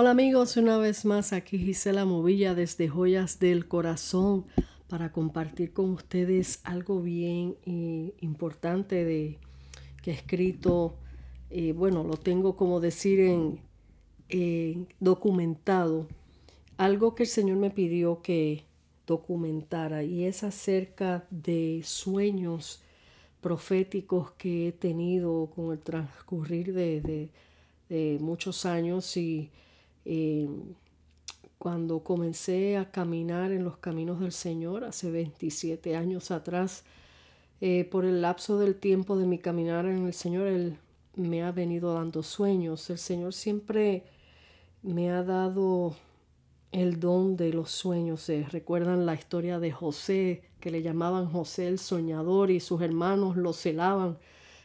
Hola amigos, una vez más aquí Gisela Movilla desde Joyas del Corazón para compartir con ustedes algo bien eh, importante de, que he escrito, eh, bueno, lo tengo como decir en documentado, algo que el Señor me pidió que documentara y es acerca de sueños proféticos que he tenido con el transcurrir de, muchos años y eh, cuando comencé a caminar en los caminos del Señor hace 27 años atrás, eh, por el lapso del tiempo de mi caminar en el Señor, Él me ha venido dando sueños. El Señor siempre me ha dado el don de los sueños. ¿Se recuerdan la historia de José, que le llamaban José el soñador y sus hermanos lo celaban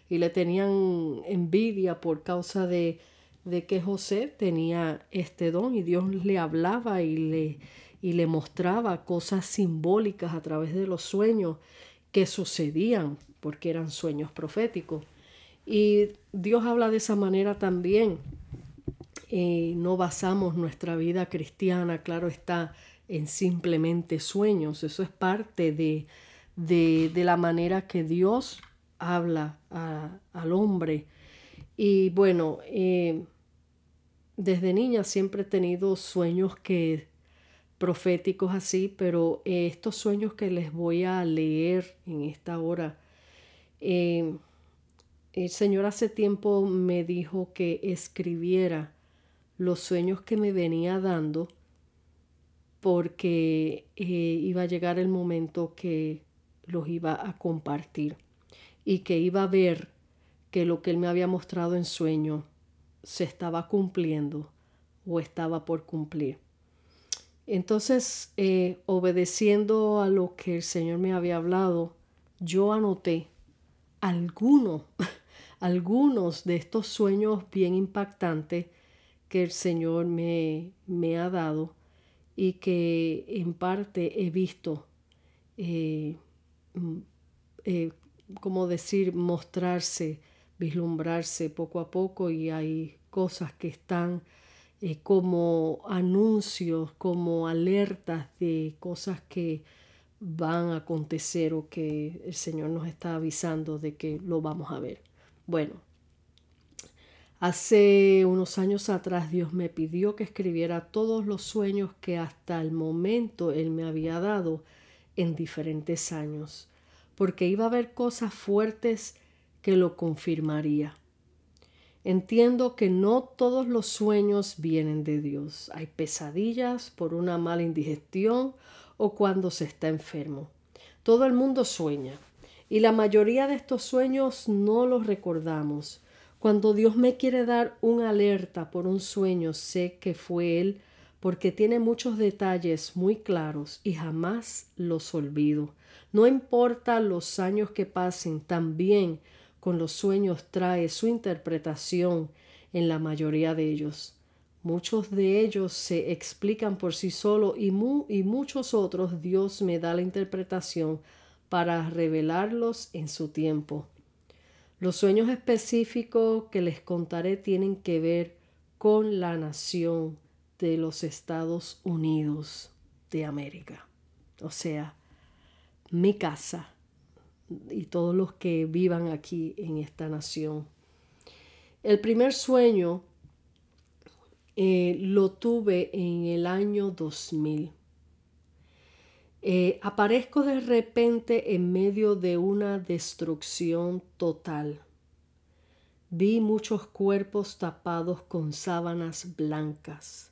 y le tenían envidia por causa de, de que José tenía este don y Dios le hablaba y le, y le mostraba cosas simbólicas a través de los sueños que sucedían porque eran sueños proféticos. Y Dios habla de esa manera también no basamos nuestra vida cristiana, claro está, en simplemente sueños. Eso es parte de, de, la manera que Dios habla al hombre. Y bueno, eh, desde niña siempre he tenido sueños que proféticos así, pero eh, estos sueños que les voy a leer en esta hora, el Señor hace tiempo me dijo que escribiera los sueños que me venía dando porque eh, iba a llegar el momento que los iba a compartir y que iba a ver que lo que él me había mostrado en sueño se estaba cumpliendo o estaba por cumplir. Entonces, eh, obedeciendo a lo que el Señor me había hablado, yo anoté algunos, algunos de estos sueños bien impactantes que el Señor me, me ha dado y que en parte he visto, eh, mm, eh, como decir, mostrarse, vislumbrarse poco a poco y hay cosas que están eh, como anuncios, como alertas de cosas que van a acontecer o que el Señor nos está avisando de que lo vamos a ver. Bueno, Hace unos años atrás Dios me pidió que escribiera todos los sueños que hasta el momento Él me había dado en diferentes años, porque iba a haber cosas fuertes que lo confirmaría. Entiendo que no todos los sueños vienen de Dios. Hay pesadillas por una mala indigestión o cuando se está enfermo. Todo el mundo sueña y la mayoría de estos sueños no los recordamos cuando Dios me quiere dar un alerta por un sueño, sé que fue Él porque tiene muchos detalles muy claros y jamás los olvido. No importa los años que pasen, también con los sueños trae su interpretación en la mayoría de ellos. Muchos de ellos se explican por sí solo y, y muchos otros Dios me da la interpretación para revelarlos en su tiempo. Los sueños específicos que les contaré tienen que ver con la nación de los Estados Unidos de América. O sea, mi casa y todos los que vivan aquí en esta nación. El primer sueño eh, lo tuve en el año 2000. Eh, aparezco de repente en medio de una destrucción total. Vi muchos cuerpos tapados con sábanas blancas.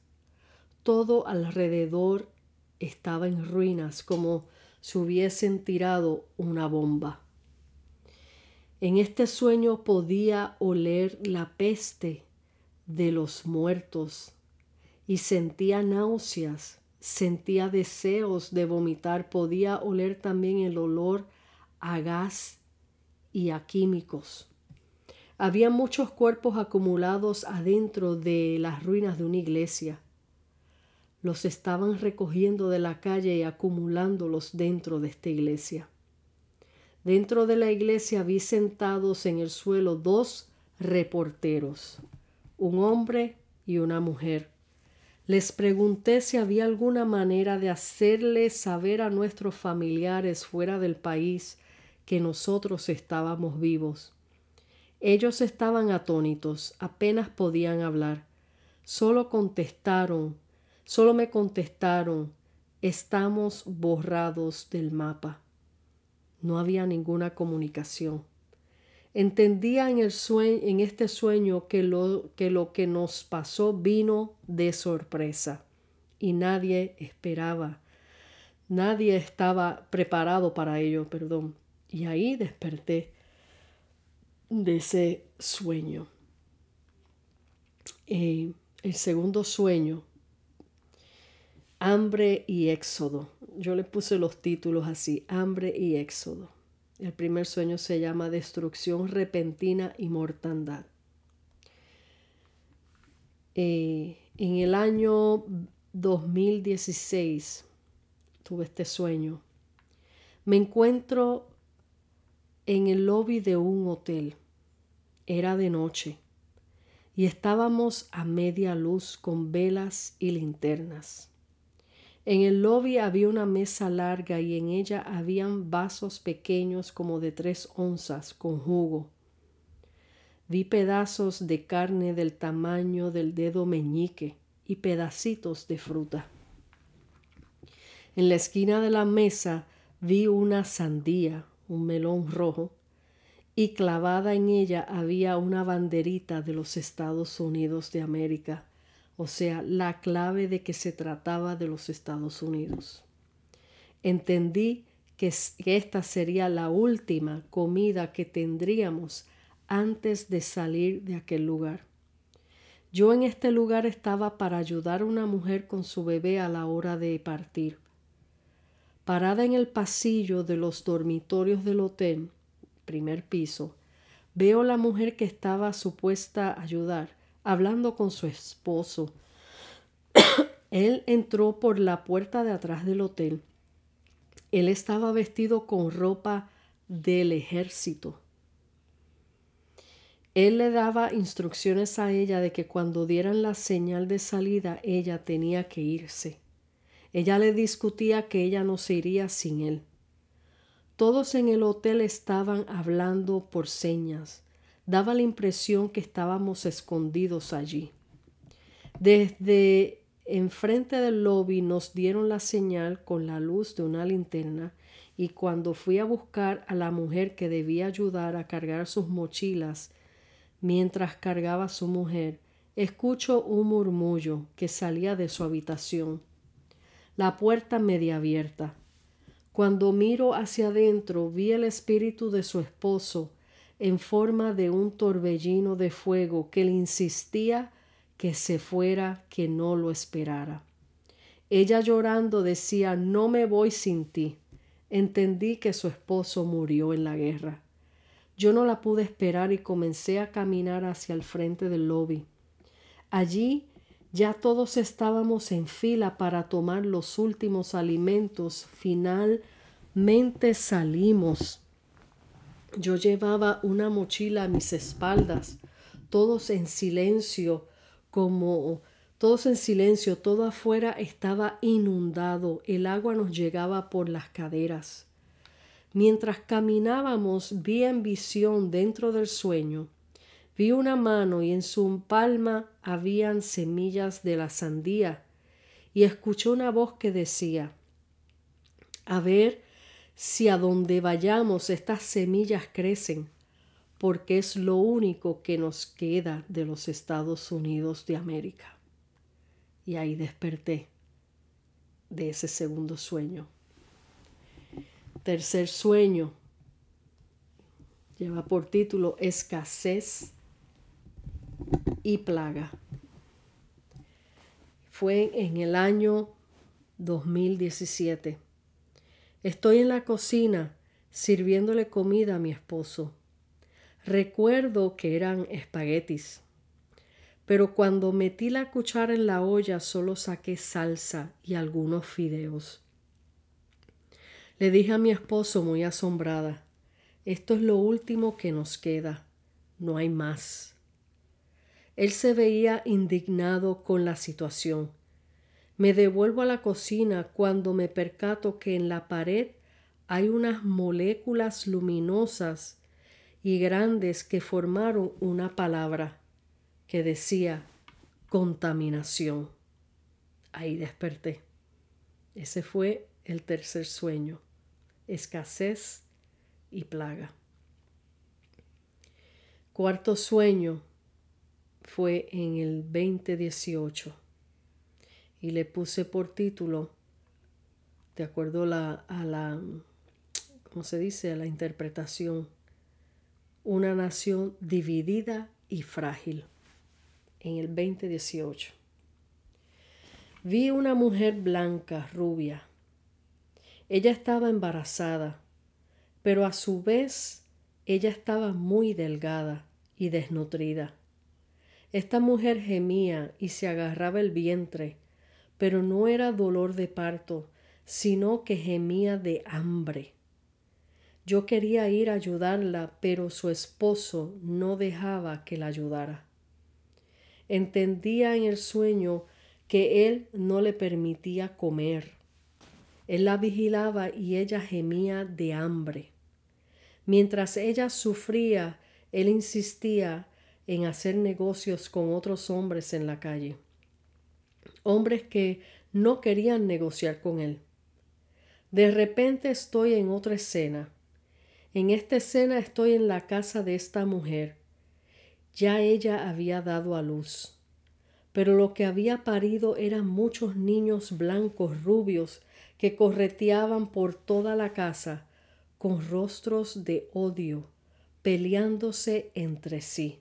Todo alrededor estaba en ruinas como si hubiesen tirado una bomba. En este sueño podía oler la peste de los muertos y sentía náuseas sentía deseos de vomitar, podía oler también el olor a gas y a químicos. Había muchos cuerpos acumulados adentro de las ruinas de una iglesia. Los estaban recogiendo de la calle y acumulándolos dentro de esta iglesia. Dentro de la iglesia vi sentados en el suelo dos reporteros, un hombre y una mujer Les pregunté si había alguna manera de hacerle saber a nuestros familiares fuera del país que nosotros estábamos vivos. Ellos estaban atónitos, apenas podían hablar. Solo contestaron, solo me contestaron, estamos borrados del mapa. No había ninguna comunicación. Entendía en, el sueño, en este sueño que lo, que nos pasó vino de sorpresa y nadie esperaba. Nadie estaba preparado para ello, perdón. Y ahí desperté de ese sueño. Eh, el segundo sueño, hambre y éxodo. Yo le puse los títulos así, hambre y éxodo. El primer sueño se llama destrucción repentina y mortandad. Eh, en el año 2016 tuve este sueño. Me encuentro en el lobby de un hotel. Era de noche y estábamos a media luz con velas y linternas. En el lobby había una mesa larga y en ella habían vasos pequeños como de tres onzas con jugo. Vi pedazos de carne del tamaño del dedo meñique y pedacitos de fruta. En la esquina de la mesa vi una sandía, un melón rojo, y clavada en ella había una banderita de los Estados Unidos de América o sea, la clave de que se trataba de los Estados Unidos. Entendí que, esta sería la última comida que tendríamos antes de salir de aquel lugar. Yo en este lugar estaba para ayudar a una mujer con su bebé a la hora de partir. Parada en el pasillo de los dormitorios del hotel, primer piso, veo la mujer que estaba supuesta a ayudar hablando con su esposo. Él entró por la puerta de atrás del hotel. Él estaba vestido con ropa del ejército. Él le daba instrucciones a ella de que cuando dieran la señal de salida ella tenía que irse. Ella le discutía que ella no se iría sin él. Todos en el hotel estaban hablando por señas daba la impresión que estábamos escondidos allí. Desde enfrente del lobby nos dieron la señal con la luz de una linterna y cuando fui a buscar a la mujer que debía ayudar a cargar sus mochilas, mientras cargaba a su mujer, escucho un murmullo que salía de su habitación. La puerta media abierta. Cuando miro hacia adentro vi el espíritu de su esposo en forma de un torbellino de fuego que le insistía que se fuera, que no lo esperara. Ella llorando decía, no me voy sin ti. Entendí que su esposo murió en la guerra. Yo no la pude esperar y comencé a caminar hacia el frente del lobby. Allí ya todos estábamos en fila para tomar los últimos alimentos. Finalmente salimos yo llevaba una mochila a mis espaldas, todos en silencio, como todos en silencio, todo afuera estaba inundado, el agua nos llegaba por las caderas. Mientras caminábamos vi en visión dentro del sueño, vi una mano y en su palma habían semillas de la sandía, y escuché una voz que decía, A ver, si a donde vayamos estas semillas crecen, porque es lo único que nos queda de los Estados Unidos de América. Y ahí desperté de ese segundo sueño. Tercer sueño lleva por título Escasez y plaga. Fue en el año 2017 Estoy en la cocina sirviéndole comida a mi esposo. Recuerdo que eran espaguetis, pero cuando metí la cuchara en la olla solo saqué salsa y algunos fideos. Le dije a mi esposo muy asombrada, esto es lo último que nos queda, no hay más. Él se veía indignado con la situación, Me devuelvo a la cocina cuando me percato que en la pared hay unas moléculas luminosas y grandes que formaron una palabra que decía contaminación. Ahí desperté. Ese fue el tercer sueño, escasez y plaga. Cuarto sueño fue en el 2018 y le puse por título, de acuerdo a la, ¿cómo se dice?, a la interpretación, una nación dividida y frágil, en el 2018. Vi una mujer blanca, rubia. Ella estaba embarazada, pero a su vez ella estaba muy delgada y desnutrida. Esta mujer gemía y se agarraba el vientre pero no era dolor de parto, sino que gemía de hambre. Yo quería ir a ayudarla, pero su esposo no dejaba que la ayudara. Entendía en el sueño que él no le permitía comer. Él la vigilaba y ella gemía de hambre. Mientras ella sufría, él insistía en hacer negocios con otros hombres en la calle hombres que no querían negociar con él. De repente estoy en otra escena. En esta escena estoy en la casa de esta mujer. Ya ella había dado a luz. Pero lo que había parido eran muchos niños blancos rubios que correteaban por toda la casa con rostros de odio, peleándose entre sí.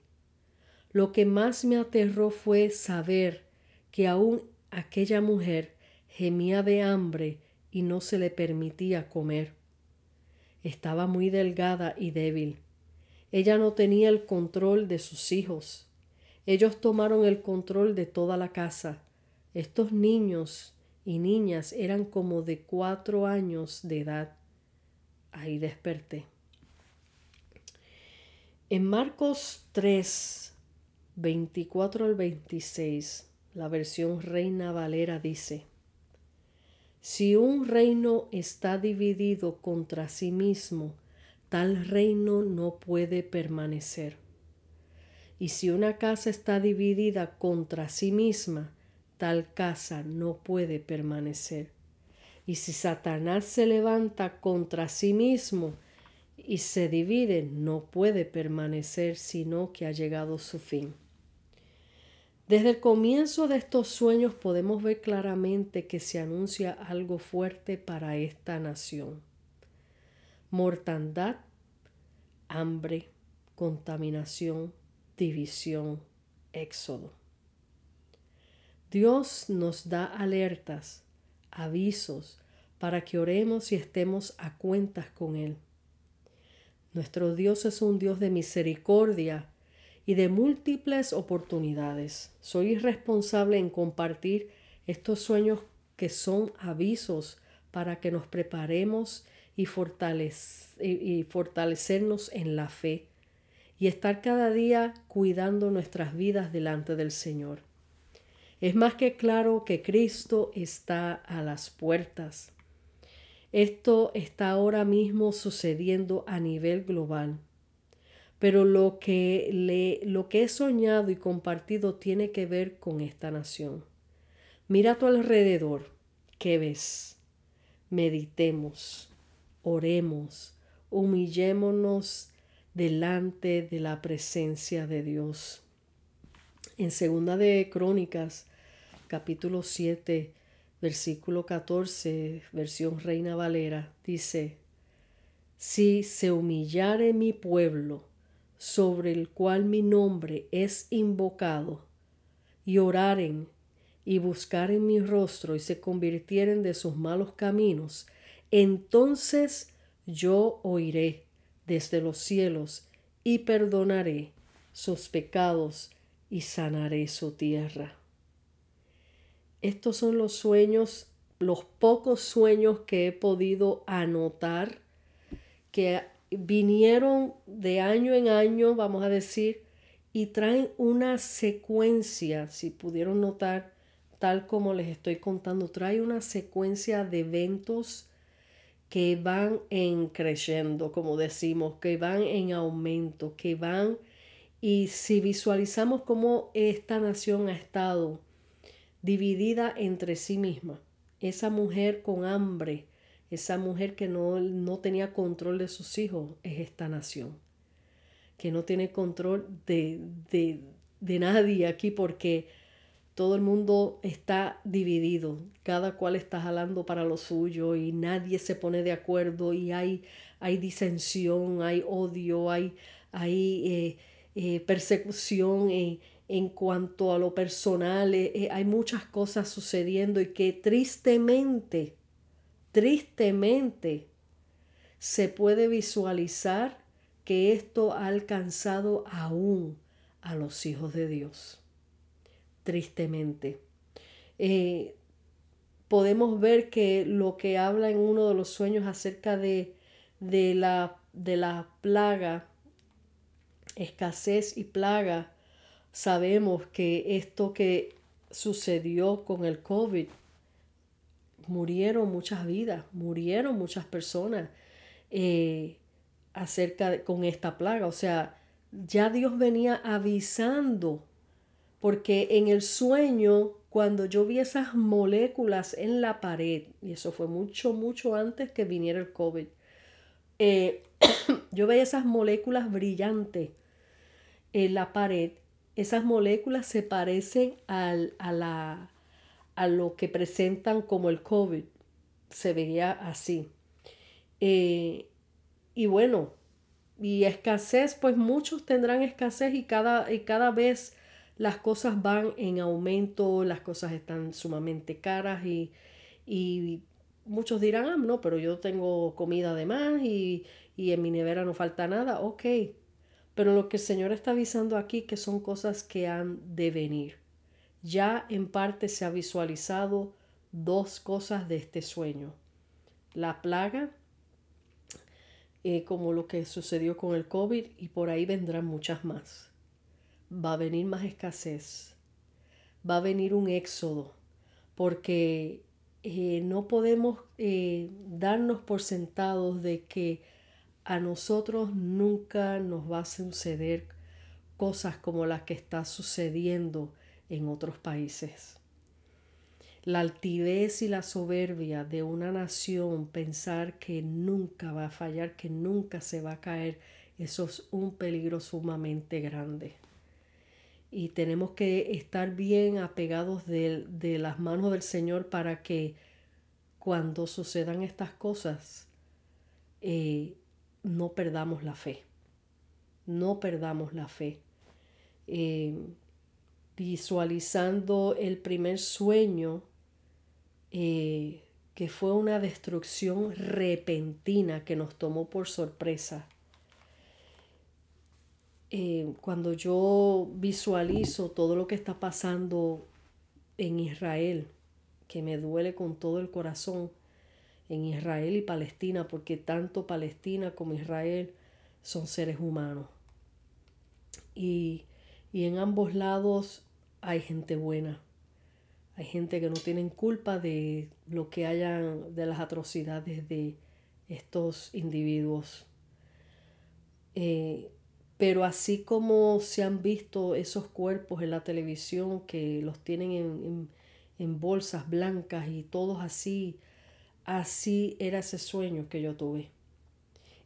Lo que más me aterró fue saber que aún aquella mujer gemía de hambre y no se le permitía comer. Estaba muy delgada y débil. Ella no tenía el control de sus hijos. Ellos tomaron el control de toda la casa. Estos niños y niñas eran como de cuatro años de edad. Ahí desperté. En Marcos 3, 24 al 26, la versión Reina Valera dice, Si un reino está dividido contra sí mismo, tal reino no puede permanecer. Y si una casa está dividida contra sí misma, tal casa no puede permanecer. Y si Satanás se levanta contra sí mismo y se divide, no puede permanecer, sino que ha llegado su fin. Desde el comienzo de estos sueños podemos ver claramente que se anuncia algo fuerte para esta nación. Mortandad, hambre, contaminación, división, éxodo. Dios nos da alertas, avisos, para que oremos y estemos a cuentas con Él. Nuestro Dios es un Dios de misericordia y de múltiples oportunidades. Soy responsable en compartir estos sueños que son avisos para que nos preparemos y, y fortalecernos en la fe y estar cada día cuidando nuestras vidas delante del Señor. Es más que claro que Cristo está a las puertas. Esto está ahora mismo sucediendo a nivel global pero lo que, le, lo que he soñado y compartido tiene que ver con esta nación. Mira a tu alrededor, ¿qué ves? Meditemos, oremos, humillémonos delante de la presencia de Dios. En segunda de Crónicas, capítulo 7, versículo 14, versión Reina Valera, dice, Si se humillare mi pueblo, sobre el cual mi nombre es invocado, y oraren y buscaren mi rostro y se convirtieren de sus malos caminos, entonces yo oiré desde los cielos y perdonaré sus pecados y sanaré su tierra. Estos son los sueños, los pocos sueños que he podido anotar que vinieron de año en año, vamos a decir, y traen una secuencia, si pudieron notar, tal como les estoy contando, trae una secuencia de eventos que van en creciendo, como decimos, que van en aumento, que van y si visualizamos cómo esta nación ha estado dividida entre sí misma, esa mujer con hambre, esa mujer que no, no tenía control de sus hijos, es esta nación, que no tiene control de, de, de nadie aquí porque todo el mundo está dividido, cada cual está jalando para lo suyo y nadie se pone de acuerdo y hay, hay disensión, hay odio, hay, hay eh, eh, persecución en cuanto a lo personal. Eh, hay muchas cosas sucediendo y que tristemente, tristemente se puede visualizar que esto ha alcanzado aún a los hijos de Dios. Tristemente. Eh, podemos ver que lo que habla en uno de los sueños acerca de, de, la, de la plaga escasez y plaga, sabemos que esto que sucedió con el COVID, murieron muchas vidas, murieron muchas personas eh, acerca de, con esta plaga. O sea, ya Dios venía avisando, porque en el sueño, cuando yo vi esas moléculas en la pared, y eso fue mucho, mucho antes que viniera el COVID, eh, yo veía esas moléculas brillantes en la pared, esas moléculas se parecen al, a, la, a lo que presentan como el COVID. Se veía así. Eh, y bueno, y escasez, pues muchos tendrán escasez y cada, y cada vez las cosas van en aumento, las cosas están sumamente caras y, y muchos dirán, ah, no, pero yo tengo comida de más y, y en mi nevera no falta nada. Ok, pero lo que el Señor está avisando aquí que son cosas que han de venir. Ya en parte se ha visualizado dos cosas de este sueño. La plaga, eh, como lo que sucedió con el COVID, y por ahí vendrán muchas más. Va a venir más escasez. Va a venir un éxodo, porque eh, no podemos eh, darnos por sentados de que a nosotros nunca nos va a suceder cosas como las que está sucediendo en otros países. La altivez y la soberbia de una nación, pensar que nunca va a fallar, que nunca se va a caer, eso es un peligro sumamente grande. Y tenemos que estar bien apegados de, las manos del Señor para que cuando sucedan estas cosas, eh, no perdamos la fe. No perdamos la fe. Eh, visualizando el primer sueño, eh, que fue una destrucción repentina que nos tomó por sorpresa. Eh, cuando yo visualizo todo lo que está pasando en Israel, que me duele con todo el corazón, en Israel y Palestina, porque tanto Palestina como Israel son seres humanos. Y, en ambos lados hay gente buena. Hay gente que no tienen culpa de lo que hayan, de las atrocidades de estos individuos. Eh, pero así como se han visto esos cuerpos en la televisión que los tienen en, en bolsas blancas y todos así así era ese sueño que yo tuve.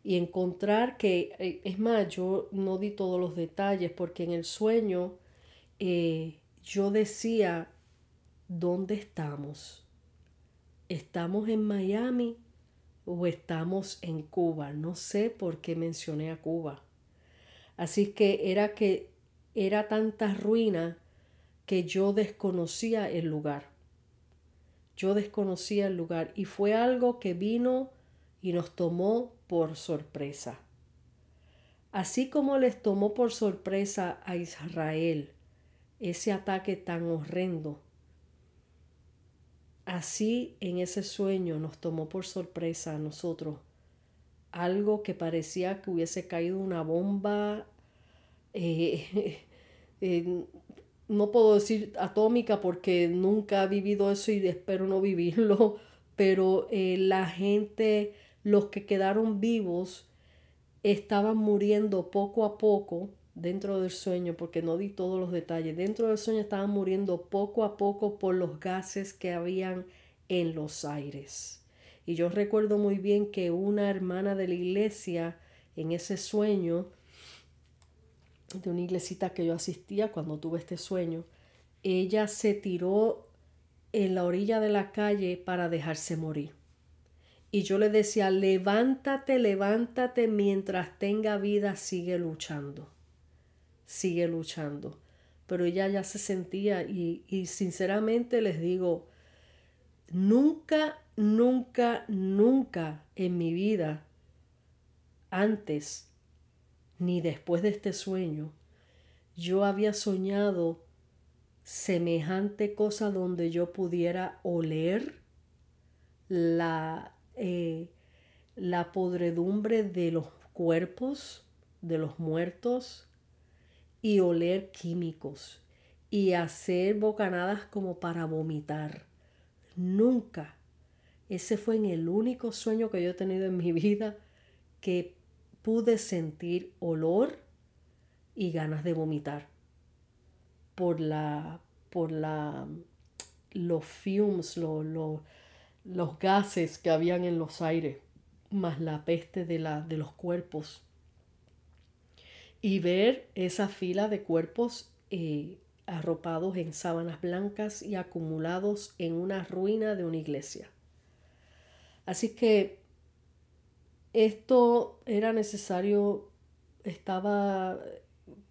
Y encontrar que, eh, es más, yo no di todos los detalles porque en el sueño eh, yo decía, ¿dónde estamos? ¿Estamos en Miami o estamos en Cuba? No sé por qué mencioné a Cuba. Así que era que era tanta ruina que yo desconocía el lugar. Yo desconocía el lugar y fue algo que vino y nos tomó por sorpresa. Así como les tomó por sorpresa a Israel ese ataque tan horrendo, así en ese sueño nos tomó por sorpresa a nosotros. Algo que parecía que hubiese caído una bomba eh, no puedo decir atómica porque nunca he vivido eso y espero no vivirlo, pero eh, la gente, los que quedaron vivos, estaban muriendo poco a poco dentro del sueño, porque no di todos los detalles, dentro del sueño estaban muriendo poco a poco por los gases que habían en los aires. Y yo recuerdo muy bien que una hermana de la iglesia en ese sueño, de una iglesita que yo asistía cuando tuve este sueño, ella se tiró en la orilla de la calle para dejarse morir. Y yo le decía, levántate, levántate, mientras tenga vida, sigue luchando sigue luchando. Pero ella ya se sentía y, y sinceramente les digo, nunca, nunca, nunca en mi vida, antes ni después de este sueño, yo había soñado semejante cosa donde yo pudiera oler la, eh, la podredumbre de los cuerpos de los muertos, y oler químicos y hacer bocanadas como para vomitar. Nunca. Ese fue el único sueño que yo he tenido en mi vida que pude sentir olor y ganas de vomitar por la por la los fumes, los gases que habían en los aires, más la peste de, la, de los cuerpos y ver esa fila de cuerpos eh, arropados en sábanas blancas y acumulados en una ruina de una iglesia. Así que esto era necesario, estaba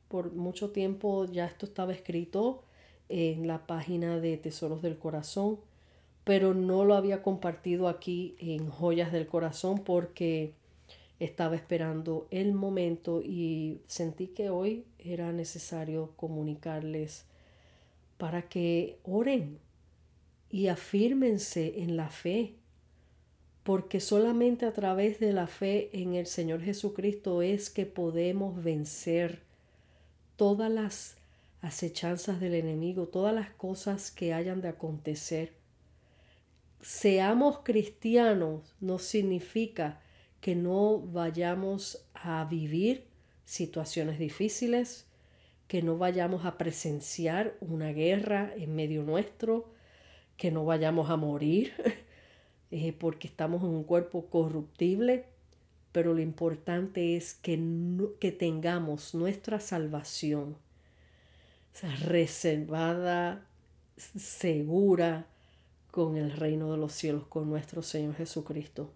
por mucho tiempo, ya esto estaba escrito en la página de Tesoros del Corazón, pero no lo había compartido aquí en Joyas del Corazón porque estaba esperando el momento y sentí que hoy era necesario comunicarles para que oren y afírmense en la fe, porque solamente a través de la fe en el Señor Jesucristo es que podemos vencer todas las acechanzas del enemigo, todas las cosas que hayan de acontecer. Seamos cristianos no significa que no vayamos a vivir situaciones difíciles, que no vayamos a presenciar una guerra en medio nuestro, que no vayamos a morir eh, porque estamos en un cuerpo corruptible, pero lo importante es que, que tengamos nuestra salvación reservada, segura con el reino de los cielos, con nuestro Señor Jesucristo.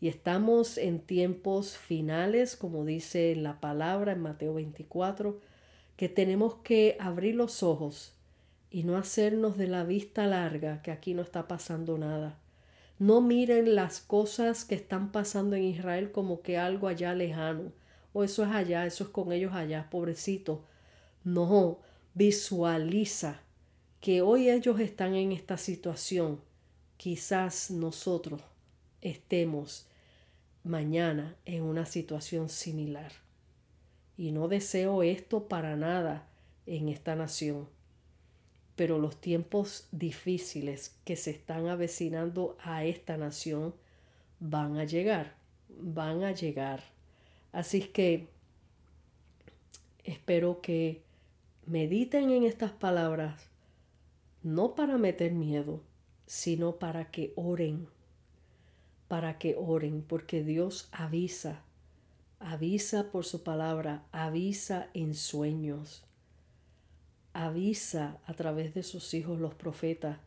Y estamos en tiempos finales, como dice la palabra en Mateo 24, que tenemos que abrir los ojos y no hacernos de la vista larga que aquí no está pasando nada. No miren las cosas que están pasando en Israel como que algo allá lejano, o eso es allá, eso es con ellos allá, pobrecito. No, visualiza que hoy ellos están en esta situación. Quizás nosotros estemos mañana en una situación similar. Y no deseo esto para nada en esta nación. Pero los tiempos difíciles que se están avecinando a esta nación van a llegar, van a llegar. Así que espero que mediten en estas palabras, no para meter miedo, sino para que oren para que oren, porque Dios avisa, avisa por su palabra, avisa en sueños, avisa a través de sus hijos los profetas.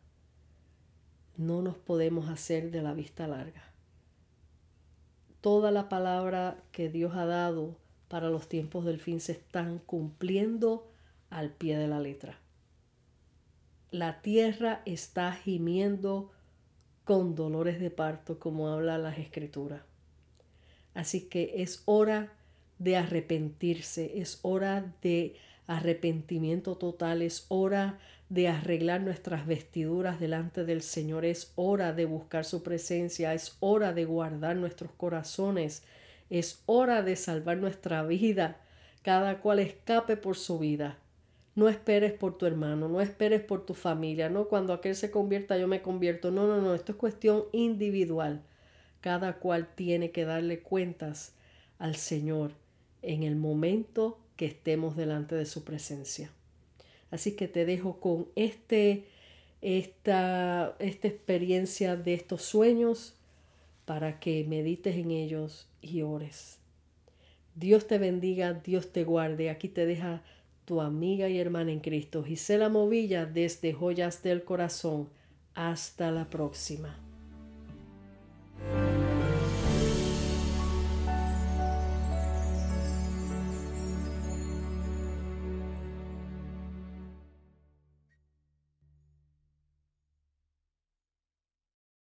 No nos podemos hacer de la vista larga. Toda la palabra que Dios ha dado para los tiempos del fin se están cumpliendo al pie de la letra. La tierra está gimiendo con dolores de parto, como habla las escrituras. Así que es hora de arrepentirse, es hora de arrepentimiento total, es hora de arreglar nuestras vestiduras delante del Señor, es hora de buscar su presencia, es hora de guardar nuestros corazones, es hora de salvar nuestra vida, cada cual escape por su vida. No esperes por tu hermano, no esperes por tu familia, no cuando aquel se convierta yo me convierto. No, no, no, esto es cuestión individual. Cada cual tiene que darle cuentas al Señor en el momento que estemos delante de su presencia. Así que te dejo con este, esta, esta experiencia de estos sueños para que medites en ellos y ores. Dios te bendiga, Dios te guarde. Aquí te deja tu amiga y hermana en Cristo, Gisela Movilla, desde Joyas del Corazón. Hasta la próxima.